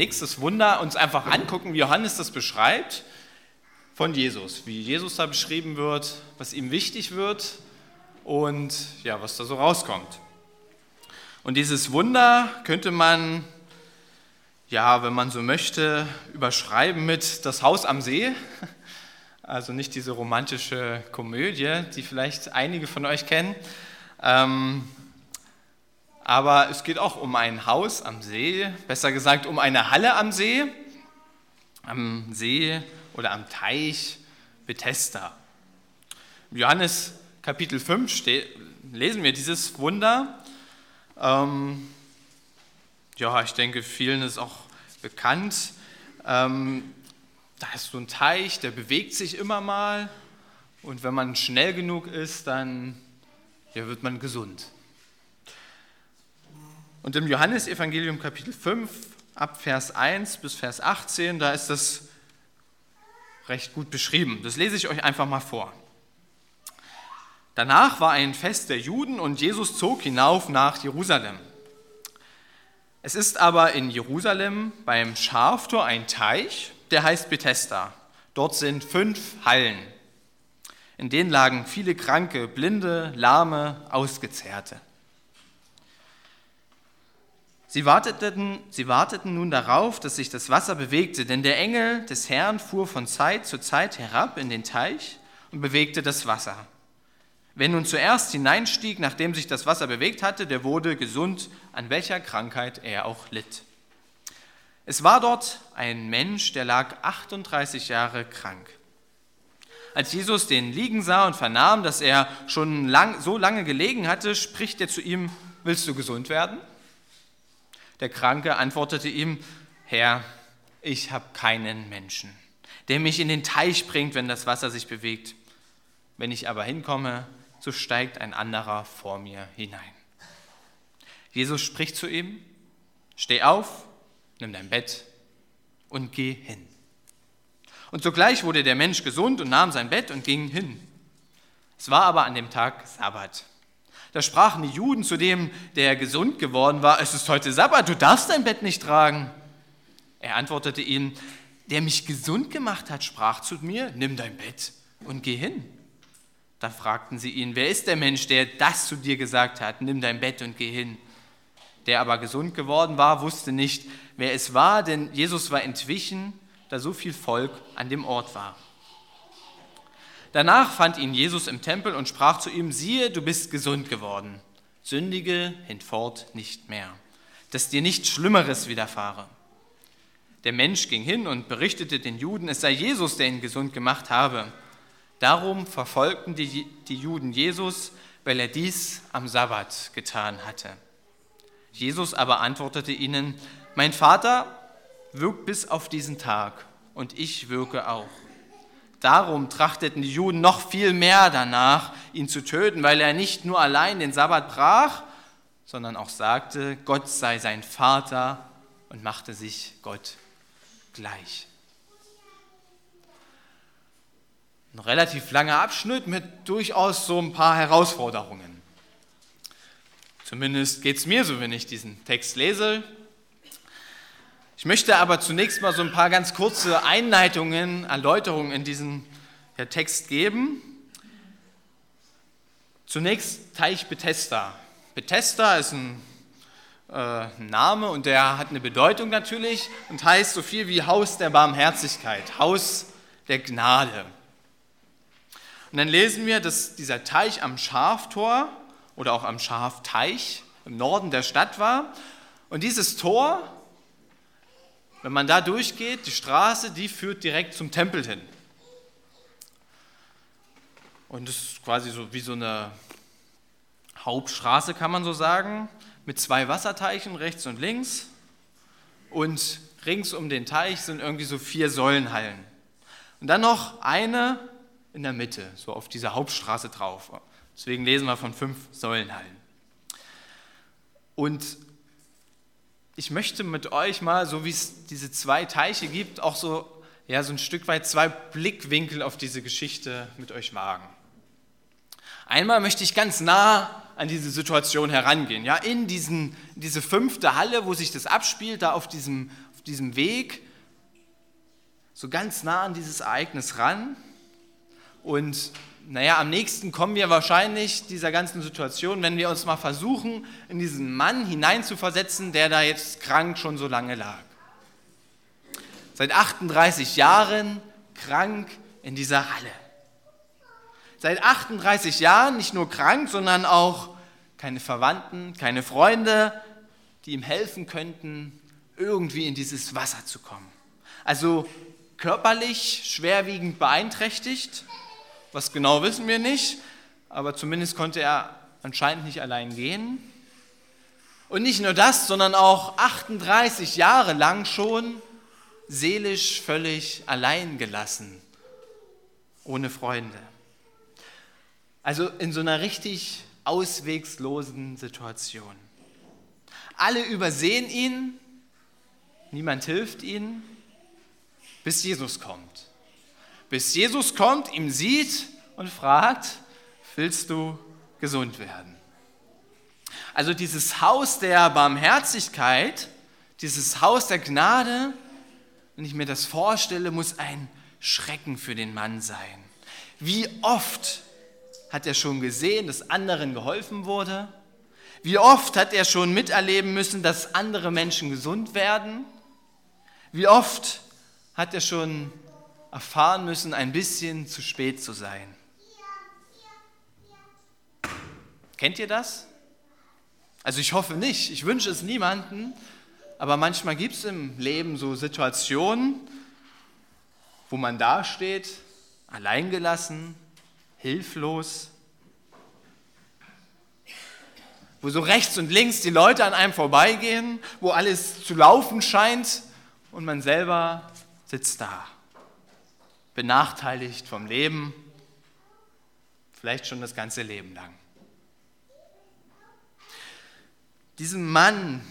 Nächstes Wunder uns einfach angucken, wie Johannes das beschreibt von Jesus, wie Jesus da beschrieben wird, was ihm wichtig wird und ja, was da so rauskommt. Und dieses Wunder könnte man, ja, wenn man so möchte, überschreiben mit das Haus am See. Also nicht diese romantische Komödie, die vielleicht einige von euch kennen. Ähm, aber es geht auch um ein Haus am See, besser gesagt um eine Halle am See, am See oder am Teich Bethesda. Im Johannes Kapitel 5 steht, lesen wir dieses Wunder. Ähm, ja, ich denke, vielen ist auch bekannt. Ähm, da ist so ein Teich, der bewegt sich immer mal. Und wenn man schnell genug ist, dann ja, wird man gesund. Und im Johannesevangelium Kapitel 5 ab Vers 1 bis Vers 18, da ist das recht gut beschrieben. Das lese ich euch einfach mal vor. Danach war ein Fest der Juden und Jesus zog hinauf nach Jerusalem. Es ist aber in Jerusalem beim Schaftor ein Teich, der heißt Bethesda. Dort sind fünf Hallen. In denen lagen viele Kranke, Blinde, Lahme, Ausgezehrte. Sie warteten, sie warteten nun darauf, dass sich das Wasser bewegte, denn der Engel des Herrn fuhr von Zeit zu Zeit herab in den Teich und bewegte das Wasser. Wer nun zuerst hineinstieg, nachdem sich das Wasser bewegt hatte, der wurde gesund, an welcher Krankheit er auch litt. Es war dort ein Mensch, der lag 38 Jahre krank. Als Jesus den liegen sah und vernahm, dass er schon lang, so lange gelegen hatte, spricht er zu ihm, willst du gesund werden? Der Kranke antwortete ihm, Herr, ich habe keinen Menschen, der mich in den Teich bringt, wenn das Wasser sich bewegt. Wenn ich aber hinkomme, so steigt ein anderer vor mir hinein. Jesus spricht zu ihm, steh auf, nimm dein Bett und geh hin. Und sogleich wurde der Mensch gesund und nahm sein Bett und ging hin. Es war aber an dem Tag Sabbat. Da sprachen die Juden zu dem, der gesund geworden war, es ist heute Sabbat, du darfst dein Bett nicht tragen. Er antwortete ihnen, der mich gesund gemacht hat, sprach zu mir, nimm dein Bett und geh hin. Da fragten sie ihn, wer ist der Mensch, der das zu dir gesagt hat, nimm dein Bett und geh hin. Der aber gesund geworden war, wusste nicht, wer es war, denn Jesus war entwichen, da so viel Volk an dem Ort war. Danach fand ihn Jesus im Tempel und sprach zu ihm, siehe, du bist gesund geworden, sündige hinfort nicht mehr, dass dir nichts Schlimmeres widerfahre. Der Mensch ging hin und berichtete den Juden, es sei Jesus, der ihn gesund gemacht habe. Darum verfolgten die, die Juden Jesus, weil er dies am Sabbat getan hatte. Jesus aber antwortete ihnen, mein Vater wirkt bis auf diesen Tag und ich wirke auch. Darum trachteten die Juden noch viel mehr danach, ihn zu töten, weil er nicht nur allein den Sabbat brach, sondern auch sagte, Gott sei sein Vater und machte sich Gott gleich. Ein relativ langer Abschnitt mit durchaus so ein paar Herausforderungen. Zumindest geht es mir so, wenn ich diesen Text lese. Ich möchte aber zunächst mal so ein paar ganz kurze Einleitungen, Erläuterungen in diesen Text geben. Zunächst Teich Bethesda. Bethesda ist ein äh, Name und der hat eine Bedeutung natürlich und heißt so viel wie Haus der Barmherzigkeit, Haus der Gnade. Und dann lesen wir, dass dieser Teich am Schaftor oder auch am Schafteich im Norden der Stadt war. Und dieses Tor wenn man da durchgeht, die Straße, die führt direkt zum Tempel hin. Und das ist quasi so wie so eine Hauptstraße, kann man so sagen, mit zwei Wasserteichen rechts und links. und rings um den Teich sind irgendwie so vier Säulenhallen. Und dann noch eine in der Mitte, so auf dieser Hauptstraße drauf. Deswegen lesen wir von fünf Säulenhallen. Und ich möchte mit euch mal, so wie es diese zwei Teiche gibt, auch so, ja, so ein Stück weit zwei Blickwinkel auf diese Geschichte mit euch wagen. Einmal möchte ich ganz nah an diese Situation herangehen, ja, in diesen, diese fünfte Halle, wo sich das abspielt, da auf diesem, auf diesem Weg, so ganz nah an dieses Ereignis ran. Und naja, am nächsten kommen wir wahrscheinlich dieser ganzen Situation, wenn wir uns mal versuchen, in diesen Mann hineinzuversetzen, der da jetzt krank schon so lange lag. Seit 38 Jahren krank in dieser Halle seit 38 Jahren nicht nur krank, sondern auch keine Verwandten, keine Freunde, die ihm helfen könnten, irgendwie in dieses Wasser zu kommen. Also körperlich schwerwiegend beeinträchtigt, was genau wissen wir nicht, aber zumindest konnte er anscheinend nicht allein gehen. Und nicht nur das, sondern auch 38 Jahre lang schon seelisch völlig allein gelassen, ohne Freunde. Also in so einer richtig auswegslosen Situation. Alle übersehen ihn, niemand hilft ihnen, bis Jesus kommt. Bis Jesus kommt, ihm sieht und fragt, willst du gesund werden? Also dieses Haus der Barmherzigkeit, dieses Haus der Gnade, wenn ich mir das vorstelle, muss ein Schrecken für den Mann sein. Wie oft hat er schon gesehen, dass anderen geholfen wurde? Wie oft hat er schon miterleben müssen, dass andere Menschen gesund werden? Wie oft hat er schon erfahren müssen, ein bisschen zu spät zu sein? Kennt ihr das? Also ich hoffe nicht, ich wünsche es niemanden, aber manchmal gibt es im Leben so Situationen, wo man dasteht, alleingelassen, hilflos, wo so rechts und links die Leute an einem vorbeigehen, wo alles zu laufen scheint und man selber sitzt da, benachteiligt vom Leben, vielleicht schon das ganze Leben lang. Diesem Mann,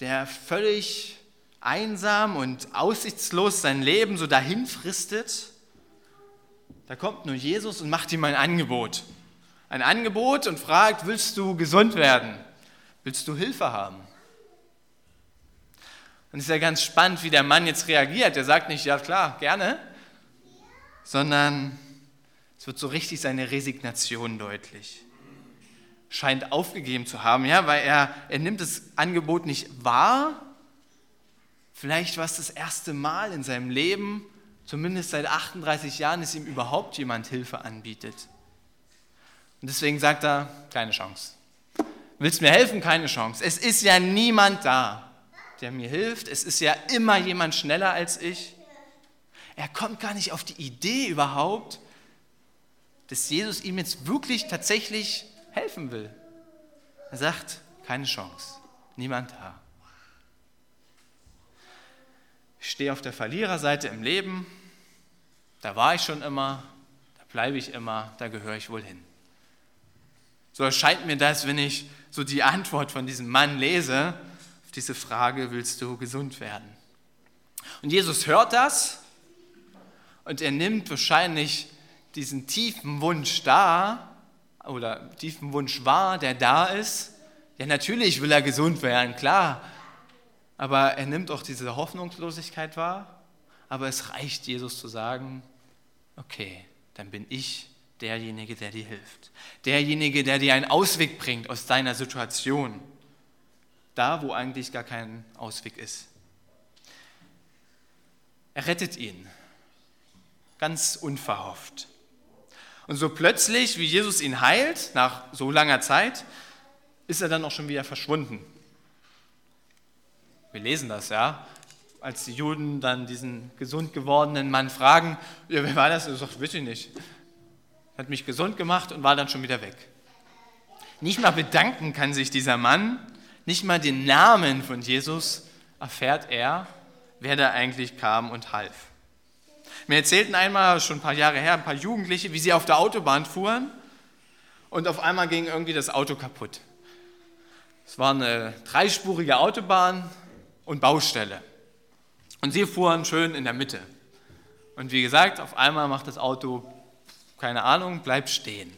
der völlig einsam und aussichtslos sein Leben so dahin fristet, da kommt nur Jesus und macht ihm ein Angebot. Ein Angebot und fragt, willst du gesund werden? Willst du Hilfe haben? Und es ist ja ganz spannend, wie der Mann jetzt reagiert. Er sagt nicht, ja klar, gerne, sondern es wird so richtig seine Resignation deutlich. Scheint aufgegeben zu haben, ja, weil er, er nimmt das Angebot nicht wahr. Vielleicht war es das erste Mal in seinem Leben, zumindest seit 38 Jahren, dass ihm überhaupt jemand Hilfe anbietet. Und deswegen sagt er, keine Chance. Willst mir helfen? Keine Chance. Es ist ja niemand da, der mir hilft. Es ist ja immer jemand schneller als ich. Er kommt gar nicht auf die Idee überhaupt, dass Jesus ihm jetzt wirklich tatsächlich helfen will. Er sagt, keine Chance. Niemand da. Ich stehe auf der Verliererseite im Leben, da war ich schon immer, da bleibe ich immer, da gehöre ich wohl hin. So erscheint mir das, wenn ich so die Antwort von diesem Mann lese, auf diese Frage, willst du gesund werden? Und Jesus hört das und er nimmt wahrscheinlich diesen tiefen Wunsch da oder tiefen Wunsch wahr, der da ist. Ja, natürlich will er gesund werden, klar. Aber er nimmt auch diese Hoffnungslosigkeit wahr. Aber es reicht, Jesus zu sagen, okay, dann bin ich derjenige, der dir hilft. Derjenige, der dir einen Ausweg bringt aus deiner Situation. Da, wo eigentlich gar kein Ausweg ist. Er rettet ihn. Ganz unverhofft. Und so plötzlich, wie Jesus ihn heilt, nach so langer Zeit, ist er dann auch schon wieder verschwunden. Wir lesen das, ja. Als die Juden dann diesen gesund gewordenen Mann fragen, ja, wer war das? Er sagt, weiß ich nicht. Hat mich gesund gemacht und war dann schon wieder weg. Nicht mal bedanken kann sich dieser Mann, nicht mal den Namen von Jesus erfährt er, wer da eigentlich kam und half. Mir erzählten einmal, schon ein paar Jahre her, ein paar Jugendliche, wie sie auf der Autobahn fuhren und auf einmal ging irgendwie das Auto kaputt. Es war eine dreispurige Autobahn und Baustelle. Und sie fuhren schön in der Mitte. Und wie gesagt, auf einmal macht das Auto, keine Ahnung, bleibt stehen.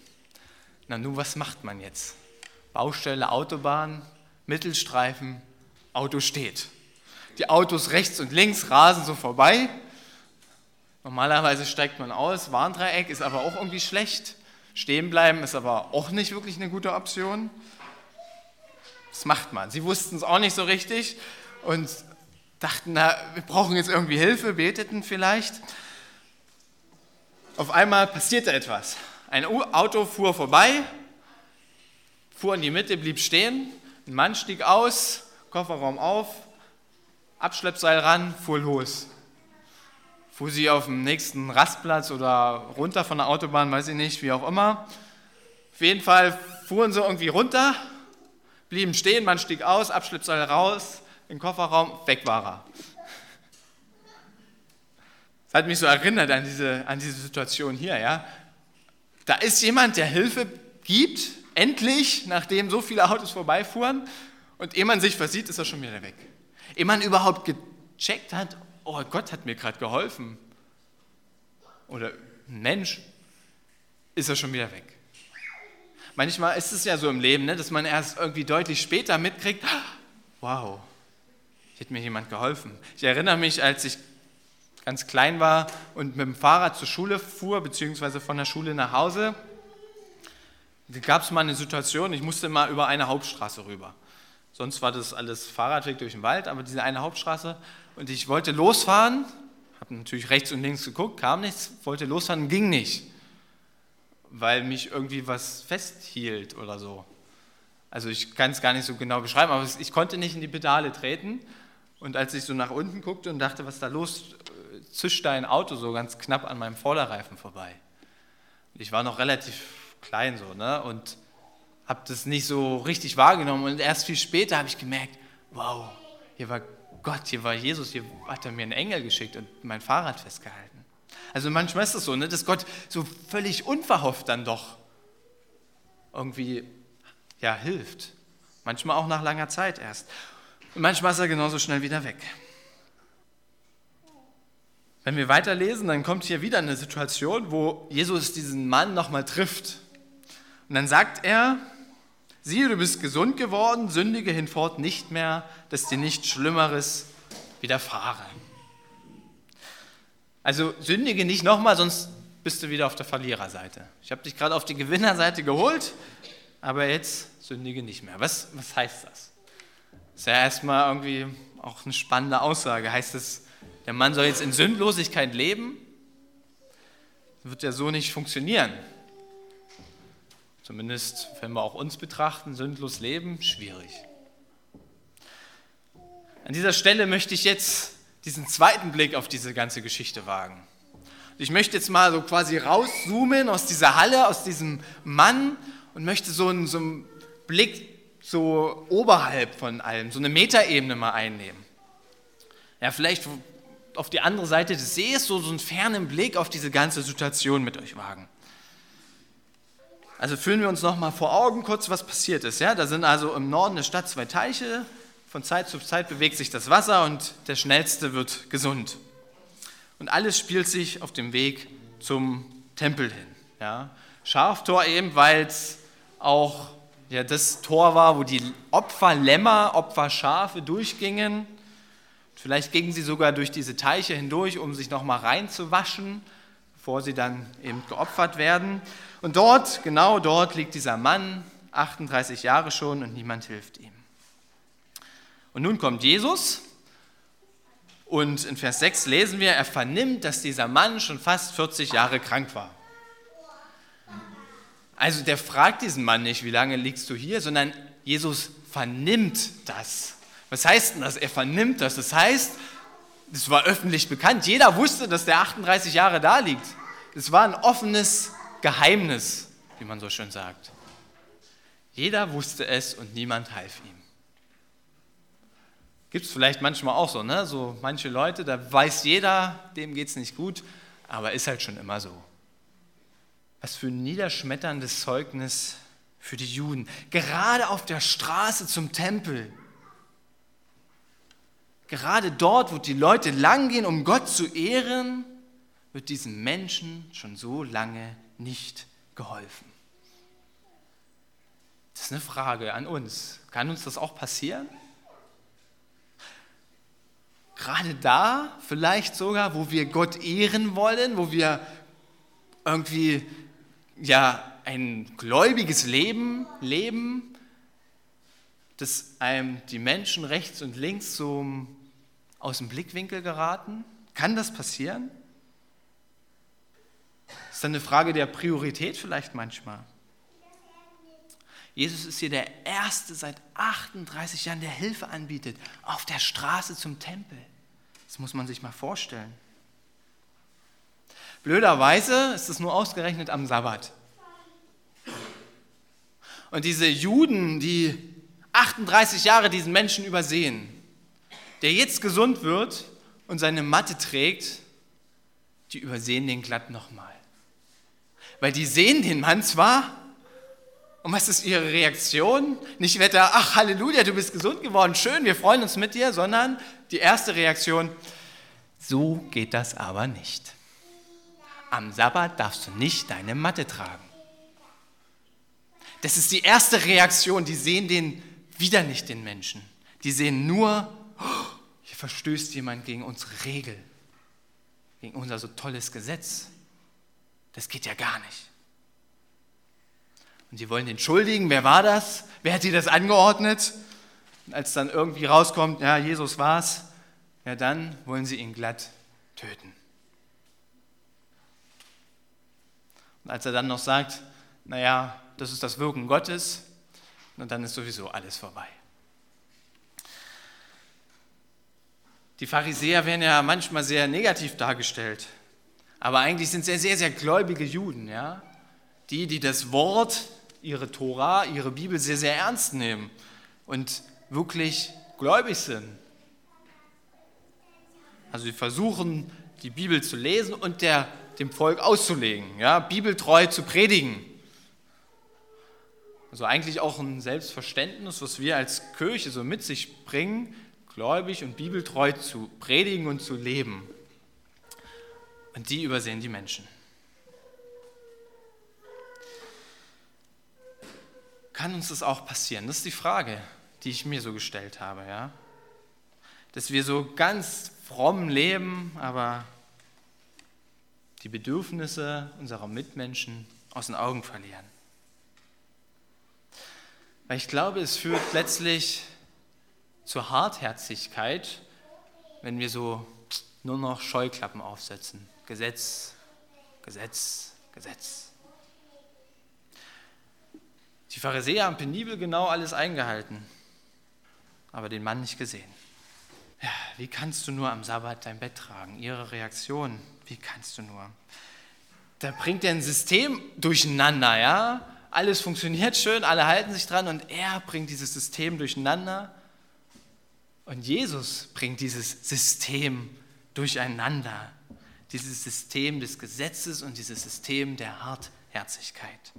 Na nun, was macht man jetzt? Baustelle, Autobahn, Mittelstreifen, Auto steht. Die Autos rechts und links rasen so vorbei. Normalerweise steigt man aus, Warndreieck ist aber auch irgendwie schlecht. Stehen bleiben ist aber auch nicht wirklich eine gute Option. Was macht man? Sie wussten es auch nicht so richtig und dachten, na, wir brauchen jetzt irgendwie Hilfe, beteten vielleicht. Auf einmal passierte etwas. Ein Auto fuhr vorbei, fuhr in die Mitte, blieb stehen. Ein Mann stieg aus, Kofferraum auf, Abschleppseil ran, fuhr los. Fuhr sie auf dem nächsten Rastplatz oder runter von der Autobahn, weiß ich nicht, wie auch immer. Auf jeden Fall fuhren sie irgendwie runter, blieben stehen, man stieg aus, Abschleppseil raus, den Kofferraum, weg war er. Das hat mich so erinnert an diese, an diese Situation hier. Ja? Da ist jemand, der Hilfe gibt, endlich, nachdem so viele Autos vorbeifuhren, und ehe man sich versieht, ist er schon wieder weg. Ehe man überhaupt gecheckt hat, oh Gott hat mir gerade geholfen. Oder Mensch, ist er schon wieder weg. Manchmal ist es ja so im Leben, ne, dass man erst irgendwie deutlich später mitkriegt, wow, hat mir jemand geholfen. Ich erinnere mich, als ich ganz klein war und mit dem Fahrrad zur Schule fuhr, beziehungsweise von der Schule nach Hause, da gab es mal eine Situation, ich musste mal über eine Hauptstraße rüber. Sonst war das alles Fahrradweg durch den Wald, aber diese eine Hauptstraße. Und ich wollte losfahren, habe natürlich rechts und links geguckt, kam nichts, wollte losfahren, ging nicht, weil mich irgendwie was festhielt oder so. Also ich kann es gar nicht so genau beschreiben, aber ich konnte nicht in die Pedale treten. Und als ich so nach unten guckte und dachte, was da los, zischte ein Auto so ganz knapp an meinem Vorderreifen vorbei. Ich war noch relativ klein so, ne? Und habe das nicht so richtig wahrgenommen. Und erst viel später habe ich gemerkt, wow, hier war Gott, hier war Jesus, hier hat er mir einen Engel geschickt und mein Fahrrad festgehalten. Also manchmal ist es so, ne, dass Gott so völlig unverhofft dann doch irgendwie ja, hilft. Manchmal auch nach langer Zeit erst. Und manchmal ist er genauso schnell wieder weg. Wenn wir weiterlesen, dann kommt hier wieder eine Situation, wo Jesus diesen Mann nochmal trifft. Und dann sagt er, siehe, du bist gesund geworden, sündige hinfort nicht mehr, dass dir nichts Schlimmeres widerfahre. Also sündige nicht nochmal, sonst bist du wieder auf der Verliererseite. Ich habe dich gerade auf die Gewinnerseite geholt, aber jetzt sündige nicht mehr. Was, was heißt das? Das ist ja erstmal irgendwie auch eine spannende Aussage. Heißt es, der Mann soll jetzt in Sündlosigkeit leben? Das wird ja so nicht funktionieren. Zumindest, wenn wir auch uns betrachten, sündlos leben, schwierig. An dieser Stelle möchte ich jetzt diesen zweiten Blick auf diese ganze Geschichte wagen. Ich möchte jetzt mal so quasi rauszoomen aus dieser Halle, aus diesem Mann und möchte so einen, so einen Blick so oberhalb von allem, so eine Metaebene mal einnehmen. Ja, vielleicht auf die andere Seite des Sees so, so einen fernen Blick auf diese ganze Situation mit euch wagen. Also fühlen wir uns noch mal vor Augen kurz, was passiert ist. Ja, da sind also im Norden der Stadt zwei Teiche. Von Zeit zu Zeit bewegt sich das Wasser und der Schnellste wird gesund. Und alles spielt sich auf dem Weg zum Tempel hin. Ja. Schaftor eben, weil es auch ja, das Tor war, wo die Opferlämmer, Opferschafe durchgingen. Vielleicht gingen sie sogar durch diese Teiche hindurch, um sich nochmal reinzuwaschen, bevor sie dann eben geopfert werden. Und dort, genau dort liegt dieser Mann, 38 Jahre schon, und niemand hilft ihm. Und nun kommt Jesus und in Vers 6 lesen wir, er vernimmt, dass dieser Mann schon fast 40 Jahre krank war. Also der fragt diesen Mann nicht, wie lange liegst du hier, sondern Jesus vernimmt das. Was heißt denn das? Er vernimmt das. Das heißt, es war öffentlich bekannt. Jeder wusste, dass der 38 Jahre da liegt. Es war ein offenes Geheimnis, wie man so schön sagt. Jeder wusste es und niemand half ihm. Gibt es vielleicht manchmal auch so, ne? So manche Leute, da weiß jeder, dem geht es nicht gut, aber ist halt schon immer so. Was für ein niederschmetterndes Zeugnis für die Juden. Gerade auf der Straße zum Tempel. Gerade dort, wo die Leute langgehen, um Gott zu ehren, wird diesen Menschen schon so lange nicht geholfen. Das ist eine Frage an uns. Kann uns das auch passieren? Gerade da, vielleicht sogar, wo wir Gott ehren wollen, wo wir irgendwie ja ein gläubiges Leben leben, dass einem die Menschen rechts und links so aus dem Blickwinkel geraten? Kann das passieren? Dann eine Frage der Priorität vielleicht manchmal. Jesus ist hier der Erste seit 38 Jahren, der Hilfe anbietet, auf der Straße zum Tempel. Das muss man sich mal vorstellen. Blöderweise ist es nur ausgerechnet am Sabbat. Und diese Juden, die 38 Jahre diesen Menschen übersehen, der jetzt gesund wird und seine Matte trägt, die übersehen den glatt nochmal. Weil die sehen den Mann zwar, und was ist ihre Reaktion? Nicht Wetter, ach Halleluja, du bist gesund geworden, schön, wir freuen uns mit dir, sondern die erste Reaktion, so geht das aber nicht. Am Sabbat darfst du nicht deine Matte tragen. Das ist die erste Reaktion. Die sehen den wieder nicht, den Menschen. Die sehen nur, oh, hier verstößt jemand gegen unsere Regel, gegen unser so tolles Gesetz. Das geht ja gar nicht. Und sie wollen den schuldigen. Wer war das? Wer hat dir das angeordnet? Und als dann irgendwie rauskommt, ja, Jesus war's, ja, dann wollen sie ihn glatt töten. Und als er dann noch sagt, naja, das ist das Wirken Gottes und dann ist sowieso alles vorbei. Die Pharisäer werden ja manchmal sehr negativ dargestellt, aber eigentlich sind sie sehr, sehr gläubige Juden, ja? Die, die das Wort, ihre Tora, ihre Bibel sehr, sehr ernst nehmen und wirklich gläubig sind. Also sie versuchen, die Bibel zu lesen und der, dem Volk auszulegen, ja? bibeltreu zu predigen. Also eigentlich auch ein Selbstverständnis, was wir als Kirche so mit sich bringen, gläubig und bibeltreu zu predigen und zu leben. Und die übersehen die Menschen. Kann uns das auch passieren? Das ist die Frage, die ich mir so gestellt habe, ja? Dass wir so ganz fromm leben, aber die Bedürfnisse unserer Mitmenschen aus den Augen verlieren. Weil ich glaube, es führt letztlich zur Hartherzigkeit, wenn wir so nur noch Scheuklappen aufsetzen. Gesetz, Gesetz, Gesetz. Die Pharisäer haben penibel genau alles eingehalten, aber den Mann nicht gesehen. Ja, wie kannst du nur am Sabbat dein Bett tragen? Ihre Reaktion, wie kannst du nur? Da bringt er ein System durcheinander, ja? alles funktioniert schön, alle halten sich dran und er bringt dieses System durcheinander. Und Jesus bringt dieses System durcheinander. Dieses System des Gesetzes und dieses System der Hartherzigkeit.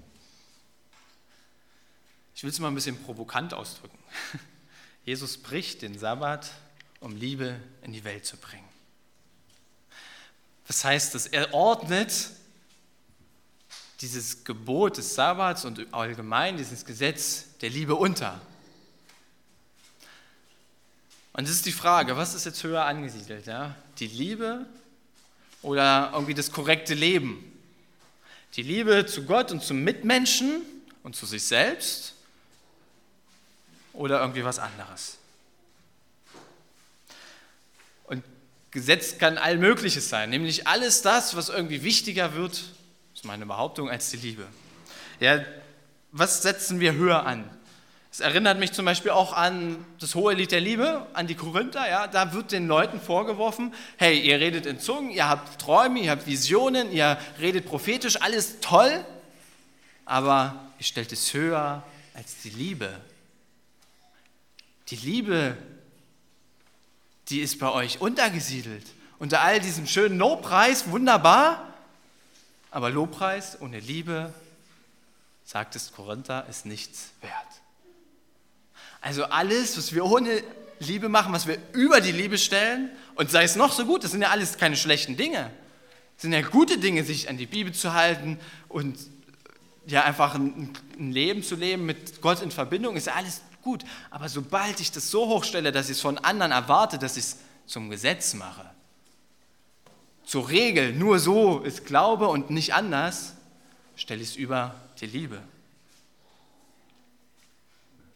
Ich will es mal ein bisschen provokant ausdrücken. Jesus bricht den Sabbat, um Liebe in die Welt zu bringen. Was heißt das? Er ordnet dieses Gebot des Sabbats und allgemein dieses Gesetz der Liebe unter. Und das ist die Frage, was ist jetzt höher angesiedelt? Ja? Die Liebe oder irgendwie das korrekte Leben? Die Liebe zu Gott und zum Mitmenschen und zu sich selbst oder irgendwie was anderes? Und Gesetz kann all Mögliches sein, nämlich alles das, was irgendwie wichtiger wird meine Behauptung, als die Liebe. Ja, was setzen wir höher an? Es erinnert mich zum Beispiel auch an das hohe Lied der Liebe, an die Korinther. Ja, da wird den Leuten vorgeworfen: Hey, ihr redet in Zungen, ihr habt Träume, ihr habt Visionen, ihr redet prophetisch, alles toll, aber ihr stellt es höher als die Liebe. Die Liebe die ist bei euch untergesiedelt. Unter all diesem schönen Lobpreis, wunderbar, aber Lobpreis ohne Liebe, sagt es Korinther, ist nichts wert. Also alles, was wir ohne Liebe machen, was wir über die Liebe stellen, und sei es noch so gut, das sind ja alles keine schlechten Dinge. Das sind ja gute Dinge, sich an die Bibel zu halten und ja einfach ein, ein Leben zu leben mit Gott in Verbindung, ist ja alles gut. Aber sobald ich das so hochstelle, dass ich es von anderen erwarte, dass ich es zum Gesetz mache, zur Regel, nur so ist Glaube und nicht anders, stelle ich es über die Liebe.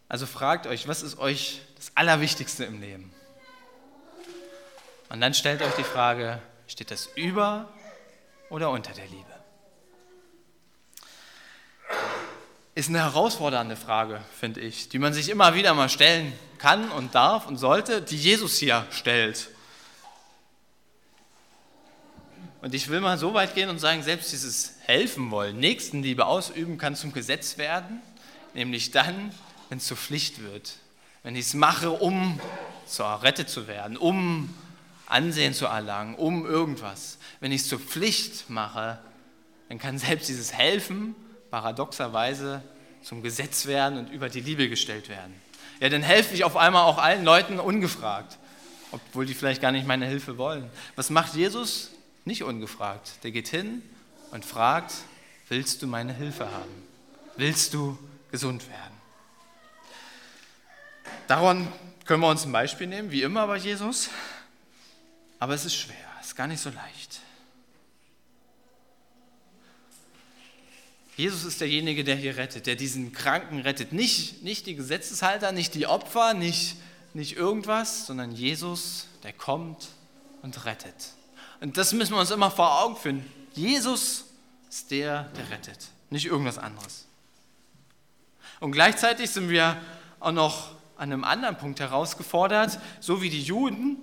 Also fragt euch, was ist euch das Allerwichtigste im Leben? Und dann stellt euch die Frage, steht das über oder unter der Liebe? Ist eine herausfordernde Frage, finde ich, die man sich immer wieder mal stellen kann und darf und sollte, die Jesus hier stellt. Und ich will mal so weit gehen und sagen, selbst dieses Helfen wollen, Nächstenliebe ausüben, kann zum Gesetz werden, nämlich dann, wenn es zur Pflicht wird. Wenn ich es mache, um zur errettet zu werden, um Ansehen zu erlangen, um irgendwas. Wenn ich es zur Pflicht mache, dann kann selbst dieses Helfen paradoxerweise zum Gesetz werden und über die Liebe gestellt werden. Ja, dann helfe ich auf einmal auch allen Leuten ungefragt, obwohl die vielleicht gar nicht meine Hilfe wollen. Was macht Jesus? Nicht ungefragt. Der geht hin und fragt, willst du meine Hilfe haben? Willst du gesund werden? Daran können wir uns ein Beispiel nehmen, wie immer bei Jesus. Aber es ist schwer, es ist gar nicht so leicht. Jesus ist derjenige, der hier rettet, der diesen Kranken rettet. Nicht, nicht die Gesetzeshalter, nicht die Opfer, nicht, nicht irgendwas, sondern Jesus, der kommt und rettet. Und das müssen wir uns immer vor Augen führen. Jesus ist der, der rettet, nicht irgendwas anderes. Und gleichzeitig sind wir auch noch an einem anderen Punkt herausgefordert, so wie die Juden,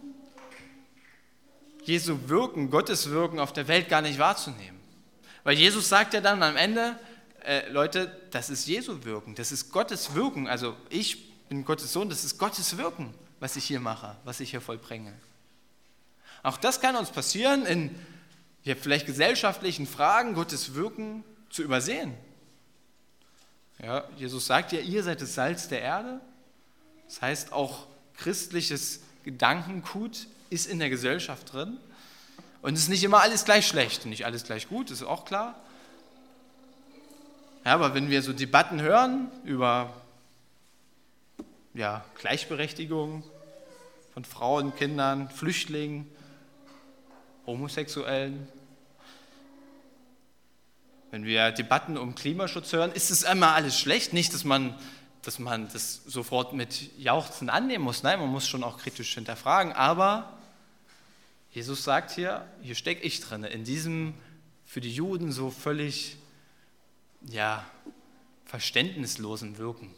Jesu Wirken, Gottes Wirken auf der Welt gar nicht wahrzunehmen. Weil Jesus sagt ja dann am Ende, äh, Leute, das ist Jesu Wirken, das ist Gottes Wirken. Also ich bin Gottes Sohn, das ist Gottes Wirken, was ich hier mache, was ich hier vollbringe. Auch das kann uns passieren, in ja, vielleicht gesellschaftlichen Fragen Gottes Wirken zu übersehen. Ja, Jesus sagt ja, ihr seid das Salz der Erde. Das heißt, auch christliches Gedankengut ist in der Gesellschaft drin. Und es ist nicht immer alles gleich schlecht, nicht alles gleich gut, ist auch klar. Ja, aber wenn wir so Debatten hören über ja, Gleichberechtigung von Frauen, Kindern, Flüchtlingen, Homosexuellen, wenn wir Debatten um Klimaschutz hören, ist es immer alles schlecht. Nicht, dass man, dass man das sofort mit Jauchzen annehmen muss. Nein, man muss schon auch kritisch hinterfragen. Aber Jesus sagt hier, hier stecke ich drin, in diesem für die Juden so völlig ja, verständnislosen Wirken.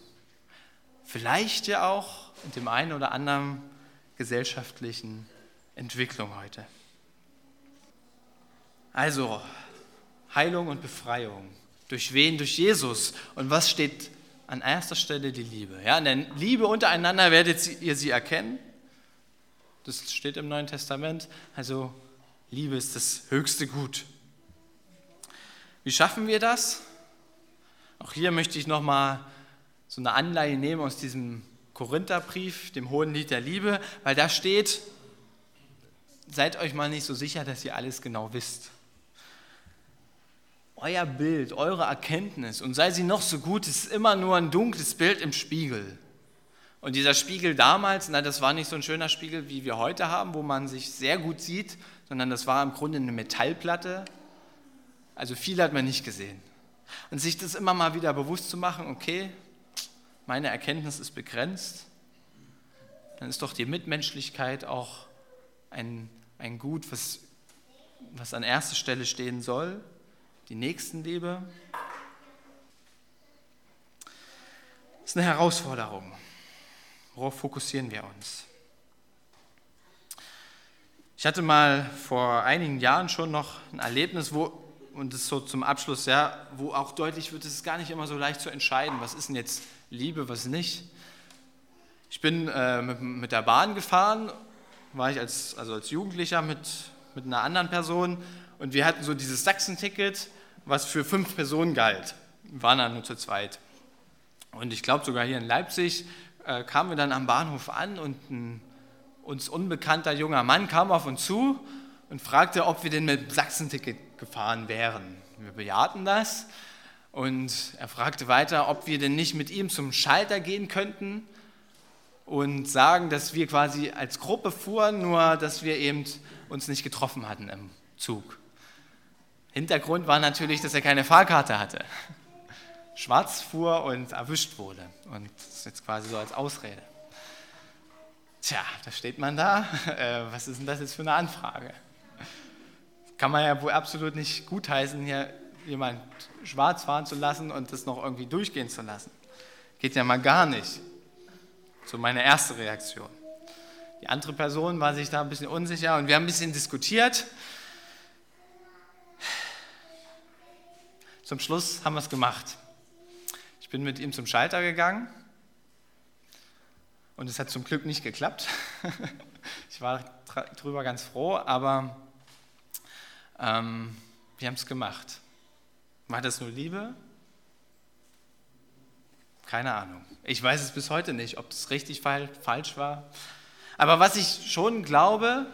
Vielleicht ja auch in dem einen oder anderen gesellschaftlichen Entwicklung heute. Also, Heilung und Befreiung. Durch wen? Durch Jesus. Und was steht an erster Stelle? Die Liebe. Ja, in der Liebe untereinander werdet ihr sie erkennen. Das steht im Neuen Testament. Also Liebe ist das höchste Gut. Wie schaffen wir das? Auch hier möchte ich nochmal so eine Anleihe nehmen aus diesem Korintherbrief, dem Hohen Lied der Liebe, weil da steht, seid euch mal nicht so sicher, dass ihr alles genau wisst. Euer Bild, eure Erkenntnis, und sei sie noch so gut, ist immer nur ein dunkles Bild im Spiegel. Und dieser Spiegel damals, na, das war nicht so ein schöner Spiegel, wie wir heute haben, wo man sich sehr gut sieht, sondern das war im Grunde eine Metallplatte. Also viel hat man nicht gesehen. Und sich das immer mal wieder bewusst zu machen, okay, meine Erkenntnis ist begrenzt, dann ist doch die Mitmenschlichkeit auch ein, ein Gut, was, was an erster Stelle stehen soll, die Nächstenliebe. Das ist eine Herausforderung. Worauf fokussieren wir uns? Ich hatte mal vor einigen Jahren schon noch ein Erlebnis, wo, und das ist so zum Abschluss, ja, wo auch deutlich wird, es ist gar nicht immer so leicht zu entscheiden, was ist denn jetzt Liebe, was nicht. Ich bin äh, mit, mit, der Bahn gefahren war ich als, also als Jugendlicher mit, mit einer anderen Person und wir hatten so dieses Sachsen-Ticket, was für fünf Personen galt. Wir waren dann nur zu zweit. Und ich glaube sogar hier in Leipzig äh, kamen wir dann am Bahnhof an und ein uns unbekannter junger Mann kam auf uns zu und fragte, ob wir denn mit Sachsen-Ticket gefahren wären. Wir bejahten das und er fragte weiter, ob wir denn nicht mit ihm zum Schalter gehen könnten und sagen, dass wir quasi als Gruppe fuhren, nur dass wir eben uns nicht getroffen hatten im Zug. Hintergrund war natürlich, dass er keine Fahrkarte hatte. Schwarz fuhr und erwischt wurde. Und das ist jetzt quasi so als Ausrede. Tja, da steht man da. Äh, was ist denn das jetzt für eine Anfrage? Kann man ja wohl absolut nicht gutheißen, hier jemand schwarz fahren zu lassen und das noch irgendwie durchgehen zu lassen. Geht ja mal gar nicht. So meine erste Reaktion. Die andere Person war sich da ein bisschen unsicher und wir haben ein bisschen diskutiert. Zum Schluss haben wir es gemacht. Ich bin mit ihm zum Schalter gegangen und es hat zum Glück nicht geklappt. ich war darüber ganz froh, aber ähm, wir haben es gemacht. War das nur Liebe? Keine Ahnung. Ich weiß es bis heute nicht, ob es richtig falsch war. Aber was ich schon glaube,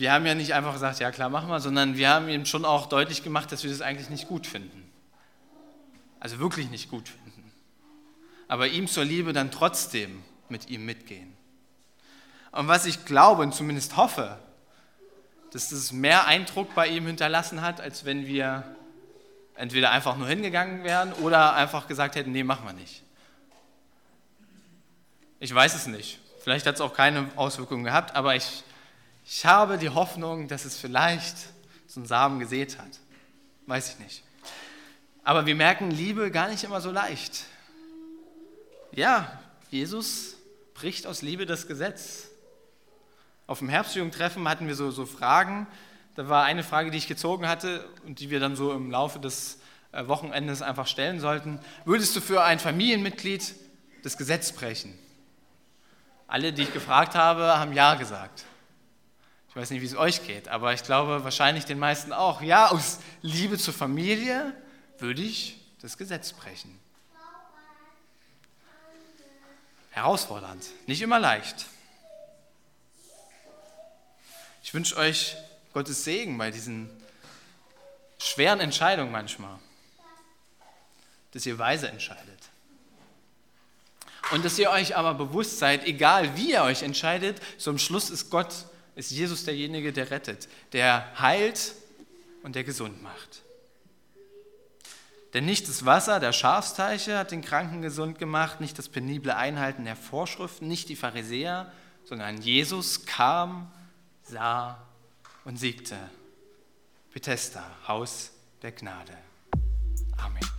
wir haben ja nicht einfach gesagt, ja klar, machen wir, sondern wir haben ihm schon auch deutlich gemacht, dass wir das eigentlich nicht gut finden. Also wirklich nicht gut finden aber ihm zur Liebe dann trotzdem mit ihm mitgehen. Und was ich glaube und zumindest hoffe, dass das mehr Eindruck bei ihm hinterlassen hat, als wenn wir entweder einfach nur hingegangen wären oder einfach gesagt hätten, nee, machen wir nicht. Ich weiß es nicht. Vielleicht hat es auch keine Auswirkungen gehabt, aber ich, ich habe die Hoffnung, dass es vielleicht so einen Samen gesät hat. Weiß ich nicht. Aber wir merken Liebe gar nicht immer so leicht ja, Jesus bricht aus Liebe das Gesetz. Auf dem Herbstjugendtreffen hatten wir so, so Fragen. Da war eine Frage, die ich gezogen hatte und die wir dann so im Laufe des äh, Wochenendes einfach stellen sollten. Würdest du für ein Familienmitglied das Gesetz brechen? Alle, die ich gefragt habe, haben Ja gesagt. Ich weiß nicht, wie es euch geht, aber ich glaube wahrscheinlich den meisten auch. Ja, aus Liebe zur Familie würde ich das Gesetz brechen. herausfordernd, nicht immer leicht. Ich wünsche euch Gottes Segen bei diesen schweren Entscheidungen manchmal, dass ihr weise entscheidet. Und dass ihr euch aber bewusst seid, egal wie ihr euch entscheidet, zum Schluss ist Gott, ist Jesus derjenige, der rettet, der heilt und der gesund macht. Denn nicht das Wasser der Schafsteiche hat den Kranken gesund gemacht, nicht das penible Einhalten der Vorschriften, nicht die Pharisäer, sondern Jesus kam, sah und siegte. Bethesda, Haus der Gnade. Amen.